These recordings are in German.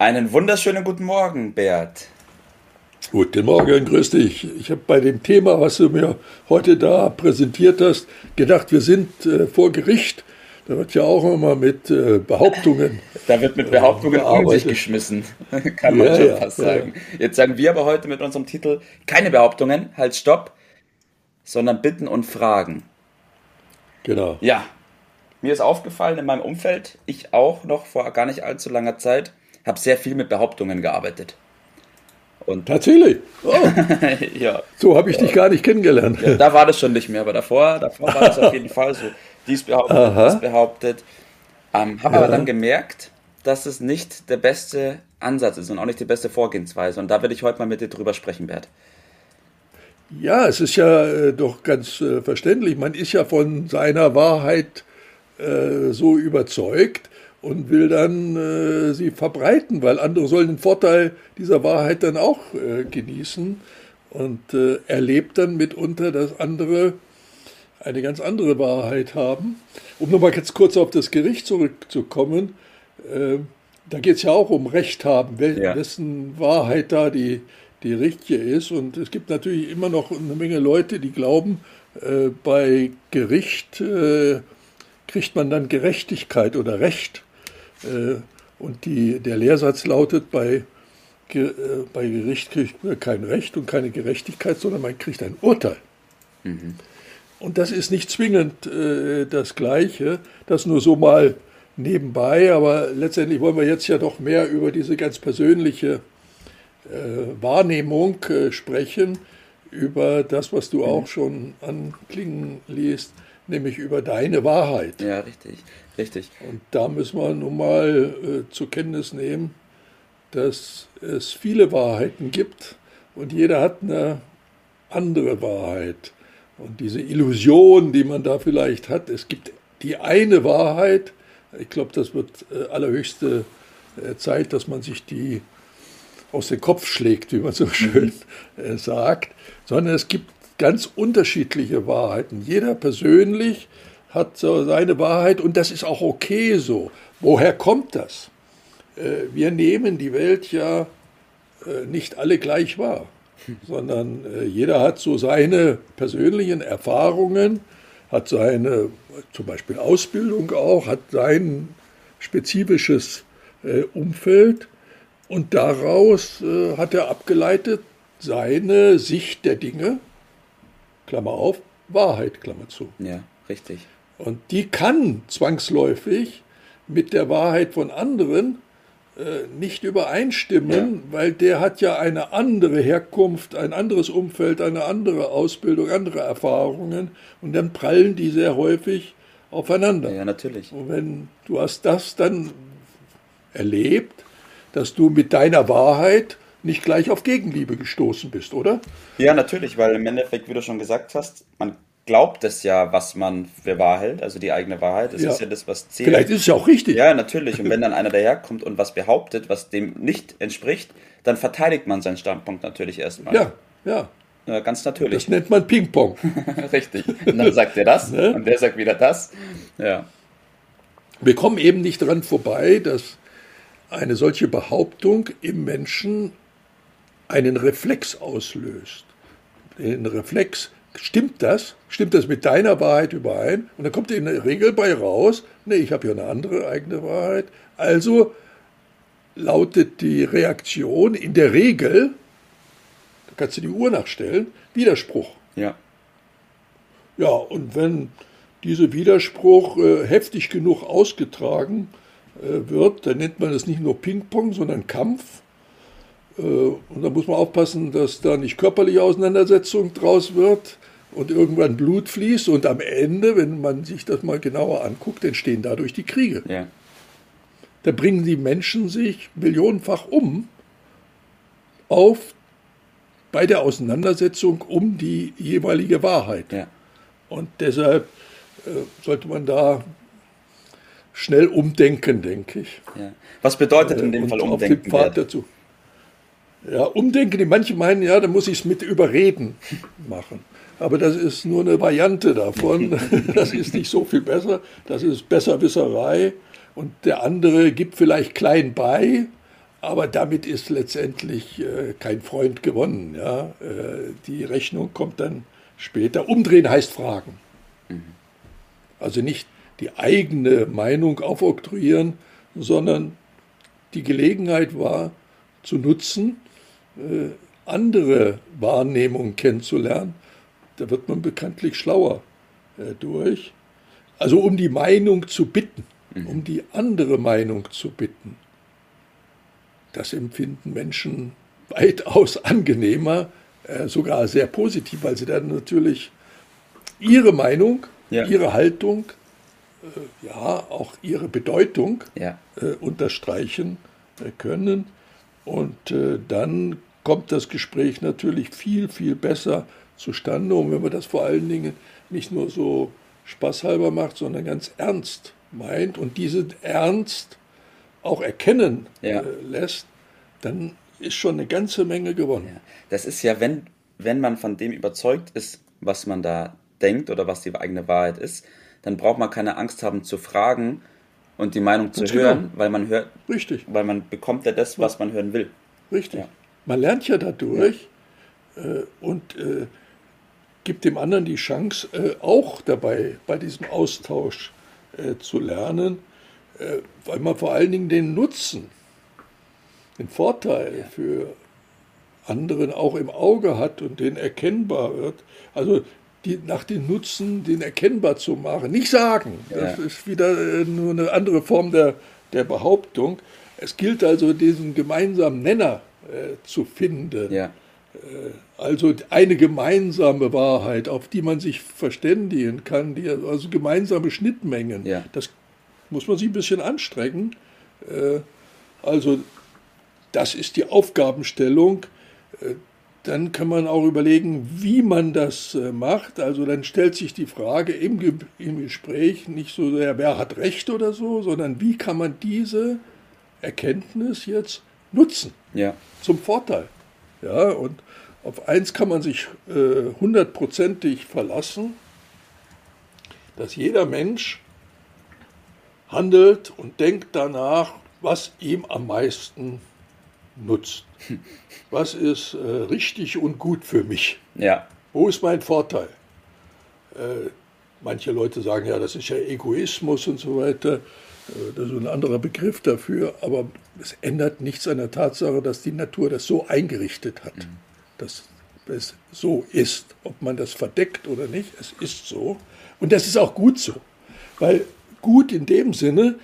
Einen wunderschönen guten Morgen, Bert. Guten Morgen, grüß dich. Ich habe bei dem Thema, was du mir heute da präsentiert hast, gedacht, wir sind äh, vor Gericht. Da wird ja auch immer mit äh, Behauptungen. Da wird mit Behauptungen äh, um sich geschmissen, kann man ja, schon fast ja, sagen. Ja. Jetzt sagen wir aber heute mit unserem Titel keine Behauptungen, halt stopp, sondern Bitten und Fragen. Genau. Ja, mir ist aufgefallen in meinem Umfeld, ich auch noch vor gar nicht allzu langer Zeit, habe sehr viel mit Behauptungen gearbeitet. Und Tatsächlich? Oh. ja. So habe ich dich gar nicht kennengelernt. Ja, da war das schon nicht mehr, aber davor, davor war das auf jeden Fall so. Dies behauptet, Aha. das behauptet. Ähm, habe ja. aber dann gemerkt, dass es nicht der beste Ansatz ist und auch nicht die beste Vorgehensweise. Und da will ich heute mal mit dir drüber sprechen, Bert. Ja, es ist ja äh, doch ganz äh, verständlich. Man ist ja von seiner Wahrheit äh, so überzeugt, und will dann äh, sie verbreiten, weil andere sollen den Vorteil dieser Wahrheit dann auch äh, genießen und äh, erlebt dann mitunter, dass andere eine ganz andere Wahrheit haben. Um nochmal ganz kurz auf das Gericht zurückzukommen, äh, da geht es ja auch um Recht haben, ja. wessen Wahrheit da die, die richtige ist. Und es gibt natürlich immer noch eine Menge Leute, die glauben, äh, bei Gericht äh, kriegt man dann Gerechtigkeit oder Recht. Äh, und die, der Lehrsatz lautet, bei, äh, bei Gericht kriegt man kein Recht und keine Gerechtigkeit, sondern man kriegt ein Urteil. Mhm. Und das ist nicht zwingend äh, das Gleiche, das nur so mal nebenbei, aber letztendlich wollen wir jetzt ja doch mehr über diese ganz persönliche äh, Wahrnehmung äh, sprechen, über das, was du mhm. auch schon anklingen liest, nämlich über deine Wahrheit. Ja, richtig, richtig. Und da müssen wir nun mal äh, zur Kenntnis nehmen, dass es viele Wahrheiten gibt und jeder hat eine andere Wahrheit. Und diese Illusion, die man da vielleicht hat, es gibt die eine Wahrheit, ich glaube, das wird äh, allerhöchste äh, Zeit, dass man sich die aus dem Kopf schlägt, wie man so schön mhm. äh, sagt, sondern es gibt ganz unterschiedliche Wahrheiten. Jeder persönlich hat so seine Wahrheit und das ist auch okay so. Woher kommt das? Äh, wir nehmen die Welt ja äh, nicht alle gleich wahr, sondern äh, jeder hat so seine persönlichen Erfahrungen, hat seine zum Beispiel Ausbildung auch, hat sein spezifisches Umfeld und daraus hat er abgeleitet seine Sicht der Dinge Klammer auf, Wahrheit, Klammer zu. Ja, richtig. Und die kann zwangsläufig mit der Wahrheit von anderen äh, nicht übereinstimmen, ja. weil der hat ja eine andere Herkunft, ein anderes Umfeld, eine andere Ausbildung, andere Erfahrungen und dann prallen die sehr häufig aufeinander. Ja, natürlich. Und wenn du hast das dann erlebt, dass du mit deiner Wahrheit nicht gleich auf Gegenliebe gestoßen bist, oder? Ja, natürlich, weil im Endeffekt, wie du schon gesagt hast, man glaubt es ja, was man für wahr hält, also die eigene Wahrheit. Das ja. ist ja das, was zählt. Vielleicht ist es ja auch richtig. Ja, natürlich. Und wenn dann einer daherkommt und was behauptet, was dem nicht entspricht, dann verteidigt man seinen Standpunkt natürlich erstmal. Ja, ja. ja ganz natürlich. Das nennt man Ping-Pong. richtig. Und dann sagt er das ne? und der sagt wieder das. Ja. Wir kommen eben nicht daran vorbei, dass eine solche Behauptung im Menschen einen Reflex auslöst. Den Reflex, stimmt das? Stimmt das mit deiner Wahrheit überein? Und dann kommt in der Regel bei raus, nee, ich habe ja eine andere eigene Wahrheit. Also lautet die Reaktion in der Regel, da kannst du die Uhr nachstellen, Widerspruch. Ja. Ja, und wenn dieser Widerspruch äh, heftig genug ausgetragen äh, wird, dann nennt man es nicht nur Ping-Pong, sondern Kampf. Äh, und da muss man aufpassen, dass da nicht körperliche Auseinandersetzung draus wird und irgendwann Blut fließt. Und am Ende, wenn man sich das mal genauer anguckt, entstehen dadurch die Kriege. Ja. Da bringen die Menschen sich millionenfach um, auf bei der Auseinandersetzung um die jeweilige Wahrheit. Ja. Und deshalb äh, sollte man da schnell umdenken, denke ich. Ja. Was bedeutet in dem Äh, Fall auf umdenken? den Pfad dazu. Ja, umdenken, die manche meinen, ja, da muss ich es mit Überreden machen. Aber das ist nur eine Variante davon. Das ist nicht so viel besser. Das ist Besserwisserei. Und der andere gibt vielleicht klein bei, aber damit ist letztendlich äh, kein Freund gewonnen. Ja? Äh, die Rechnung kommt dann später. Umdrehen heißt fragen. Also nicht die eigene Meinung aufoktroyieren, sondern die Gelegenheit war, zu nutzen, andere Wahrnehmungen kennenzulernen. Da wird man bekanntlich schlauer äh, durch. Also um die Meinung zu bitten, um die andere Meinung zu bitten. Das empfinden Menschen weitaus angenehmer, äh, sogar sehr positiv, weil sie dann natürlich ihre Meinung, Ja. ihre Haltung, äh, ja, auch ihre Bedeutung Ja. äh, unterstreichen äh, können. Und äh, dann kommt das Gespräch natürlich viel, viel besser zustande. Und wenn man das vor allen Dingen nicht nur so spaßhalber macht, sondern ganz ernst meint und diesen Ernst auch erkennen Ja. äh, lässt, dann ist schon eine ganze Menge gewonnen. Ja. Das ist ja, wenn, wenn man von dem überzeugt ist, was man da denkt oder was die eigene Wahrheit ist, dann braucht man keine Angst haben zu fragen und die Meinung zu Ganz hören, genau. weil man hört, Richtig, weil man bekommt ja das, was man hören will. richtig. Ja. Man lernt ja dadurch äh, und äh, gibt dem anderen die Chance, äh, auch dabei bei diesem Austausch äh, zu lernen, äh, weil man vor allen Dingen den Nutzen, den Vorteil für anderen auch im Auge hat und den erkennbar wird. Also die, nach dem Nutzen, den erkennbar zu machen. Nicht sagen, das Ja. ist wieder äh, nur eine andere Form der, der Behauptung. Es gilt also, diesen gemeinsamen Nenner äh, zu finden. Ja. Also eine gemeinsame Wahrheit, auf die man sich verständigen kann, die, also gemeinsame Schnittmengen. Ja. Das muss man sich ein bisschen anstrengen. Äh, Also das ist die Aufgabenstellung. Äh, Dann kann man auch überlegen, wie man das äh, macht. Also dann stellt sich die Frage im, Ge im Gespräch nicht so sehr, wer hat Recht oder so, sondern wie kann man diese Erkenntnis jetzt nutzen Ja. zum Vorteil. Ja, und auf eins kann man sich äh, hundertprozentig verlassen, dass jeder Mensch handelt und denkt danach, was ihm am meisten nutzt. Was ist äh, richtig und gut für mich? Ja. Wo ist mein Vorteil? Äh, manche Leute sagen, ja, das ist ja Egoismus und so weiter. Äh, das ist ein anderer Begriff dafür, aber es ändert nichts an der Tatsache, dass die Natur das so eingerichtet hat, dass es so ist. Ob man das verdeckt oder nicht, es ist so. Und das ist auch gut so, weil gut in dem Sinne,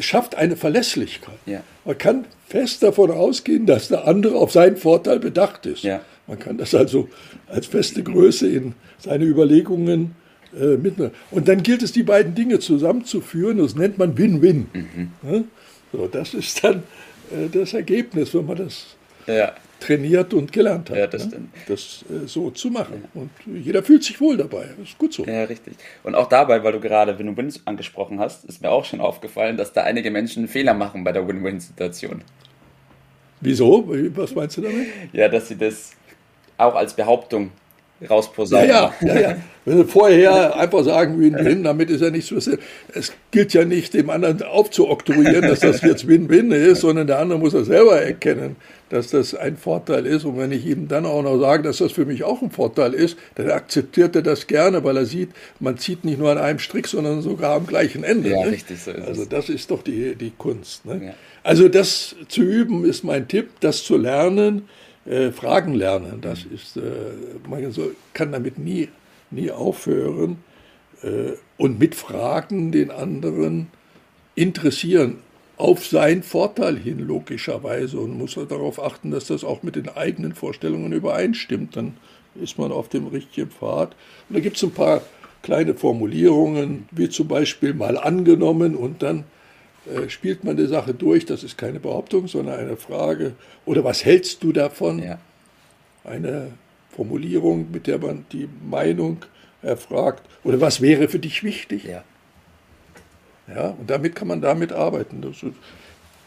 schafft eine Verlässlichkeit. Ja. Man kann fest davon ausgehen, dass der andere auf seinen Vorteil bedacht ist. Ja. Man kann das also als feste Größe in seine Überlegungen äh, mitnehmen. Und dann gilt es, die beiden Dinge zusammenzuführen. Das nennt man Win-Win. Mhm. Ja? So, das ist dann äh, das Ergebnis, wenn man das Ja. trainiert und gelernt hat. Ja, das ne? das äh, so zu machen. Und jeder fühlt sich wohl dabei. Das ist gut so. Ja, richtig. Und auch dabei, weil du gerade Win-Win angesprochen hast, ist mir auch schon aufgefallen, dass da einige Menschen Fehler machen bei der Win-Win-Situation. Wieso? Was meinst du damit? Ja, dass sie das auch als Behauptung Ja, rausposaunen. ja, ja, ja. Wenn Sie vorher einfach sagen, Win-Win, damit ist ja nichts passiert. Es gilt ja nicht, dem anderen aufzuoktroyieren, dass das jetzt Win-Win ist, sondern der andere muss das selber erkennen, dass das ein Vorteil ist. Und wenn ich ihm dann auch noch sage, dass das für mich auch ein Vorteil ist, dann akzeptiert er das gerne, weil er sieht, man zieht nicht nur an einem Strick, sondern sogar am gleichen Ende. Ja, ne? richtig, so ist Also das ist doch die, die Kunst. Ne? Ja. Also das zu üben ist mein Tipp, das zu lernen, äh, Fragen lernen. Das ist, äh, man kann damit nie, nie aufhören. Äh, und mit Fragen den anderen interessieren, auf seinen Vorteil hin, logischerweise. Und muss er darauf achten, dass das auch mit den eigenen Vorstellungen übereinstimmt. Dann ist man auf dem richtigen Pfad. Und da gibt es ein paar kleine Formulierungen, wie zum Beispiel mal angenommen und dann äh, spielt man die Sache durch, das ist keine Behauptung, sondern eine Frage, oder was hältst du davon? Ja. Eine Formulierung, mit der man die Meinung erfragt, oder was wäre für dich wichtig? Ja. Ja, und damit kann man damit arbeiten. Das,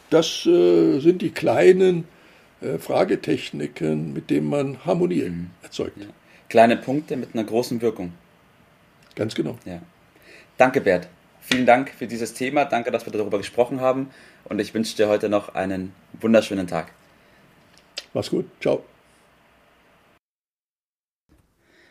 das äh, sind die kleinen äh, Fragetechniken, mit denen man Harmonie mhm. erzeugt. Ja. Kleine Punkte mit einer großen Wirkung. Ganz genau. Ja. Danke, Bert. Vielen Dank für dieses Thema. Danke, dass wir darüber gesprochen haben. Und ich wünsche dir heute noch einen wunderschönen Tag. Mach's gut. Ciao.